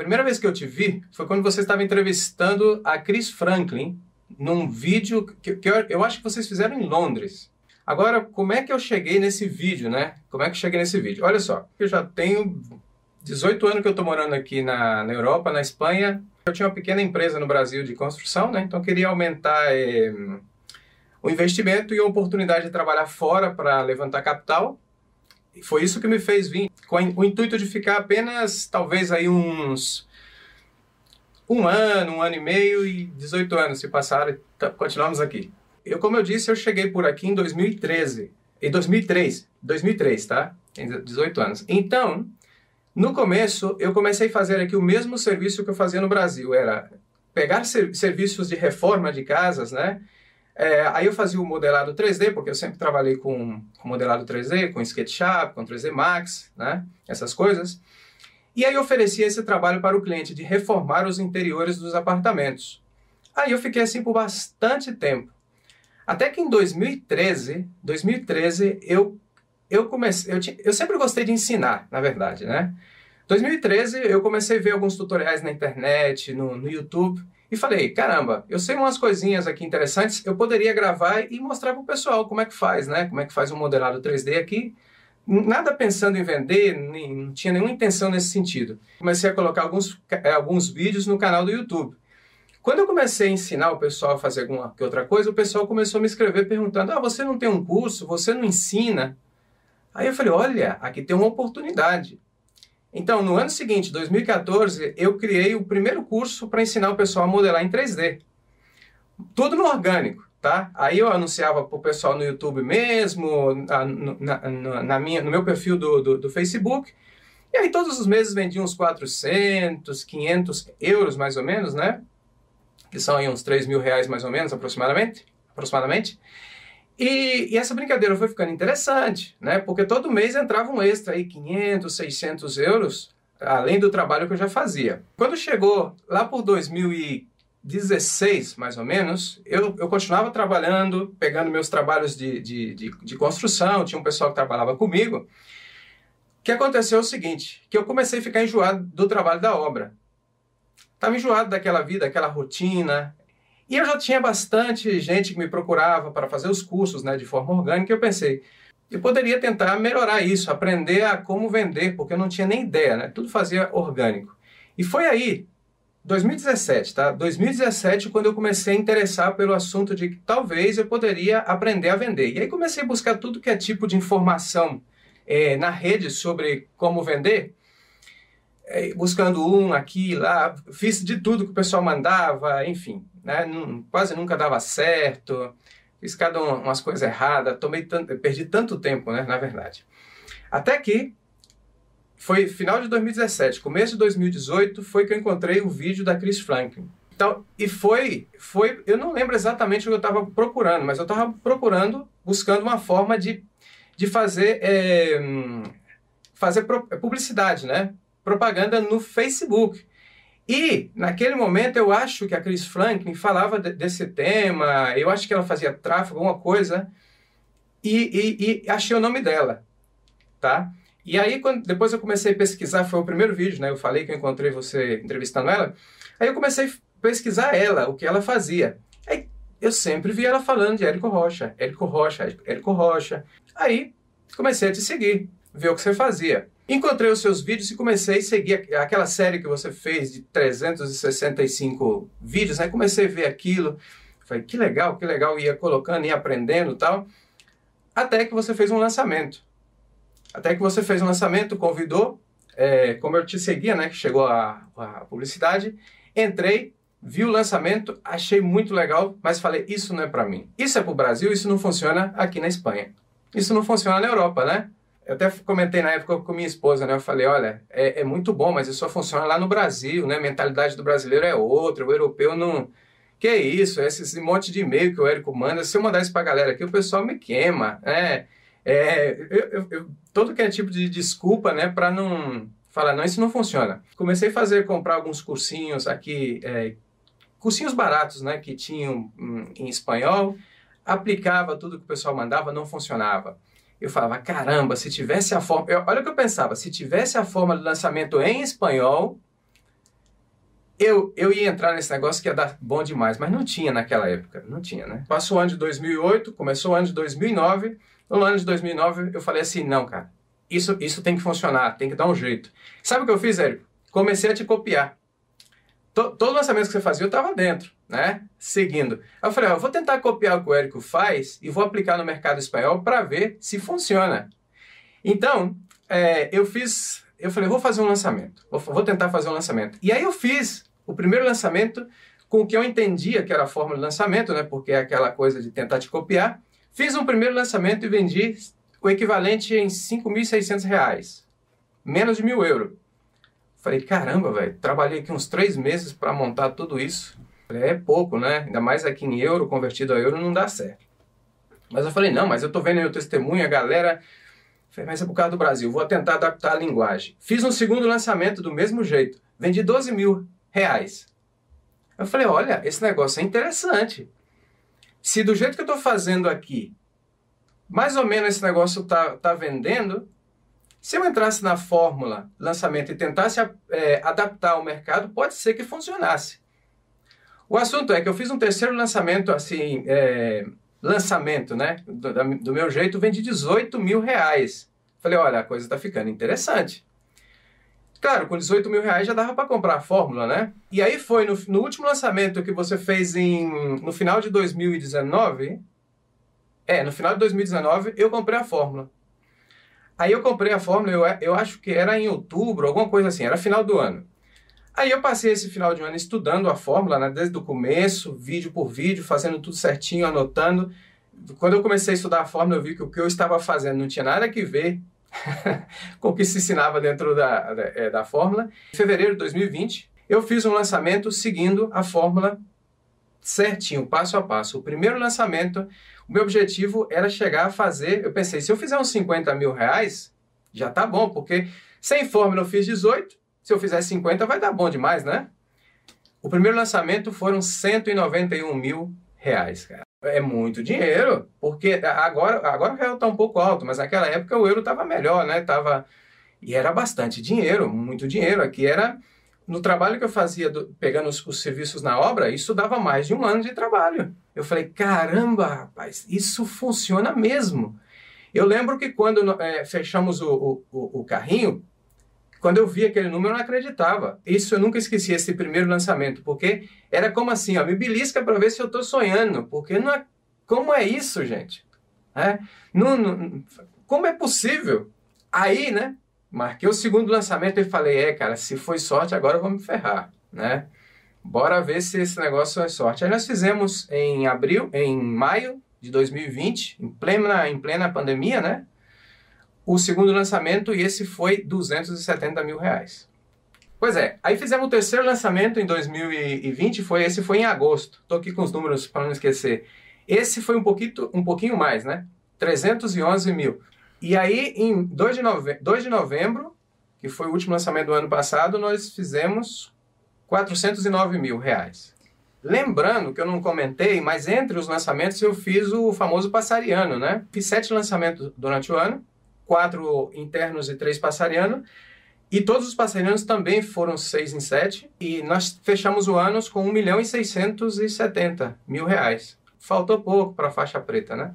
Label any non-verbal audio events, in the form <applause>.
primeira vez que eu te vi foi quando você estava entrevistando a Chris Franklin num vídeo que, que eu, eu acho que vocês fizeram em Londres. Agora, como é que eu cheguei nesse vídeo, né? Como é que eu cheguei nesse vídeo? Olha só, eu já tenho 18 anos que eu estou morando aqui na, na Europa, na Espanha. Eu tinha uma pequena empresa no Brasil de construção, né? Então eu queria aumentar eh, o investimento e a oportunidade de trabalhar fora para levantar capital. E foi isso que me fez vir, com o intuito de ficar apenas, talvez aí uns um ano, um ano e meio e 18 anos se passaram e continuamos aqui. Eu, como eu disse, eu cheguei por aqui em 2013. Em 2003. 2003, tá? Tem 18 anos. Então, no começo, eu comecei a fazer aqui o mesmo serviço que eu fazia no Brasil. Era pegar ser serviços de reforma de casas, né? É, aí eu fazia o modelado 3D, porque eu sempre trabalhei com, com modelado 3D, com SketchUp, com 3D Max, né? Essas coisas. E aí oferecia esse trabalho para o cliente de reformar os interiores dos apartamentos. Aí eu fiquei assim por bastante tempo. Até que em 2013, 2013 eu eu comecei, eu, eu sempre gostei de ensinar, na verdade, né? 2013 eu comecei a ver alguns tutoriais na internet, no, no YouTube, e falei, caramba, eu sei umas coisinhas aqui interessantes, eu poderia gravar e mostrar para o pessoal como é que faz, né? Como é que faz um modelado 3D aqui. Nada pensando em vender, nem, não tinha nenhuma intenção nesse sentido. Comecei a colocar alguns, alguns vídeos no canal do YouTube. Quando eu comecei a ensinar o pessoal a fazer alguma outra coisa, o pessoal começou a me escrever perguntando: Ah, você não tem um curso? Você não ensina? Aí eu falei: Olha, aqui tem uma oportunidade. Então, no ano seguinte, 2014, eu criei o primeiro curso para ensinar o pessoal a modelar em 3D. Tudo no orgânico, tá? Aí eu anunciava para o pessoal no YouTube mesmo, na, na, na, minha, no meu perfil do, do, do Facebook. E aí todos os meses vendia uns 400, 500 euros mais ou menos, né? que são aí uns 3 mil reais mais ou menos, aproximadamente. aproximadamente. E, e, essa brincadeira foi ficando interessante, né? Porque todo mês entrava um extra aí, 500, 600 euros, além do trabalho que eu já fazia. Quando chegou lá por 2016, mais ou menos, eu, eu continuava trabalhando, pegando meus trabalhos de, de, de, de construção, tinha um pessoal que trabalhava comigo. O que aconteceu é o seguinte, que eu comecei a ficar enjoado do trabalho da obra. Estava enjoado daquela vida, daquela rotina. E eu já tinha bastante gente que me procurava para fazer os cursos né, de forma orgânica. E eu pensei, eu poderia tentar melhorar isso, aprender a como vender, porque eu não tinha nem ideia, né? Tudo fazia orgânico. E foi aí, 2017, tá? 2017, quando eu comecei a interessar pelo assunto de que talvez eu poderia aprender a vender. E aí comecei a buscar tudo que é tipo de informação é, na rede sobre como vender. É, buscando um aqui lá, fiz de tudo que o pessoal mandava, enfim, né? quase nunca dava certo, fiz cada um, umas coisas erradas, tomei tanto, perdi tanto tempo, né, na verdade. Até que foi final de 2017, começo de 2018, foi que eu encontrei o vídeo da Chris Franklin. Então, e foi, foi, eu não lembro exatamente o que eu estava procurando, mas eu estava procurando, buscando uma forma de, de fazer, é, fazer publicidade, né? Propaganda no Facebook. E, naquele momento, eu acho que a Chris Franklin falava de, desse tema, eu acho que ela fazia tráfego, alguma coisa, e, e, e, achei o nome dela, tá? E aí, quando, depois eu comecei a pesquisar, foi o primeiro vídeo, né? Eu falei que eu encontrei você entrevistando ela. Aí eu comecei a pesquisar ela, o que ela fazia. Aí eu sempre vi ela falando de Érico Rocha, Érico Rocha, Érico Rocha. Aí comecei a te seguir, ver o que você fazia. Encontrei os seus vídeos e comecei a seguir aquela série que você fez de 365 vídeos, né? Comecei a ver aquilo, falei, que legal, que legal, ia colocando, ia aprendendo tal, até que você fez um lançamento. Até que você fez um lançamento, convidou, é, como eu te seguia, né, que chegou a, a publicidade, entrei, vi o lançamento, achei muito legal, mas falei, isso não é para mim. Isso é para o Brasil, isso não funciona aqui na Espanha. Isso não funciona na Europa, né? Eu até comentei na época com minha esposa, né? Eu falei, olha, é, é muito bom, mas isso só funciona lá no Brasil, né? A mentalidade do brasileiro é outra, o europeu não... Que é isso, esse, esse monte de e-mail que o Érico manda, se eu mandar isso pra galera aqui, o pessoal me queima, né? É, eu, eu, eu, todo que é tipo de desculpa, né, para não falar, não, isso não funciona. Comecei a fazer, comprar alguns cursinhos aqui, é, cursinhos baratos, né, que tinham hum, em espanhol, aplicava tudo que o pessoal mandava, não funcionava eu falava, caramba, se tivesse a forma. Eu, olha o que eu pensava, se tivesse a forma de lançamento em espanhol, eu, eu ia entrar nesse negócio que ia dar bom demais, mas não tinha naquela época, não tinha, né? Passou o ano de 2008, começou o ano de 2009, no ano de 2009 eu falei assim, não, cara, isso, isso tem que funcionar, tem que dar um jeito. Sabe o que eu fiz, Érico? Comecei a te copiar. Todo, todo lançamento que você fazia eu estava dentro, né? Seguindo. Eu falei, ó, eu vou tentar copiar o que o Érico faz e vou aplicar no mercado espanhol para ver se funciona. Então, é, eu fiz, eu falei, vou fazer um lançamento, vou, vou tentar fazer um lançamento. E aí eu fiz o primeiro lançamento com o que eu entendia que era a fórmula de lançamento, né? Porque é aquela coisa de tentar te copiar. Fiz um primeiro lançamento e vendi o equivalente em R$ 5.600, menos de mil euros. Falei, caramba, velho, trabalhei aqui uns três meses para montar tudo isso. É pouco, né? Ainda mais aqui em euro, convertido a euro, não dá certo. Mas eu falei, não, mas eu tô vendo aí o testemunho, a galera. Falei, mas é por causa do Brasil, vou tentar adaptar a linguagem. Fiz um segundo lançamento do mesmo jeito, vendi 12 mil reais. Eu falei, olha, esse negócio é interessante. Se do jeito que eu estou fazendo aqui, mais ou menos esse negócio está tá vendendo, se eu entrasse na fórmula lançamento e tentasse é, adaptar ao mercado, pode ser que funcionasse. O assunto é que eu fiz um terceiro lançamento, assim, é, lançamento, né? Do, do, meu jeito, vendi 18 mil reais. Falei, olha, a coisa está ficando interessante. Claro, com 18 mil reais já dava para comprar a fórmula, né? E aí foi no, no, último lançamento que você fez em, no final de 2019. É, no final de 2019 eu comprei a fórmula. Aí eu comprei a fórmula, eu, eu acho que era em outubro, alguma coisa assim, era final do ano. Aí eu passei esse final de ano estudando a fórmula, né, desde o começo, vídeo por vídeo, fazendo tudo certinho, anotando. Quando eu comecei a estudar a fórmula, eu vi que o que eu estava fazendo não tinha nada que ver <laughs> com o que se ensinava dentro da, da, é, da fórmula. Em fevereiro de 2020, eu fiz um lançamento seguindo a fórmula certinho, passo a passo. O primeiro lançamento, o meu objetivo era chegar a fazer. Eu pensei, se eu fizer uns 50 mil reais, já tá bom, porque sem fórmula eu fiz 18, se eu fizer 50 vai dar bom demais, né? O primeiro lançamento foram 191 mil reais, cara. É muito dinheiro, porque agora, agora o real está um pouco alto, mas naquela época o euro estava melhor, né? Tava, e era bastante dinheiro, muito dinheiro. Aqui era, no trabalho que eu fazia, do, pegando os, os, serviços na obra, isso dava mais de um ano de trabalho. Eu falei, caramba, rapaz, isso funciona mesmo. Eu lembro que quando é, fechamos o, o, o carrinho, quando eu vi aquele número, eu não acreditava. Isso eu nunca esqueci, esse primeiro lançamento, porque era como assim, ó, me belisca para ver se eu estou sonhando, porque não é... Como é isso, gente? É? Não, não, como é possível? Aí, né, marquei o segundo lançamento e falei, é, cara, se foi sorte, agora eu vou me ferrar, né? Bora ver se esse negócio é sorte. Aí nós fizemos em abril, em maio de 2020, em plena, em plena pandemia, né? O segundo lançamento e esse foi 270 mil reais. Pois é, aí fizemos o terceiro lançamento em 2020, foi esse foi em agosto. Tô aqui com os números para não esquecer. Esse foi um pouquinho, um pouquinho mais, né? 311 mil. E aí, em 2 de, nove... 2 de novembro, que foi o último lançamento do ano passado, nós fizemos 409 mil reais. Lembrando que eu não comentei, mas entre os lançamentos eu fiz o famoso passariano, né? Fiz sete lançamentos durante o ano quatro internos e três passarianos. E todos os passarianos também foram seis em sete. E nós fechamos o ano com 1 milhão e 670 mil reais. Faltou pouco para a faixa preta, né?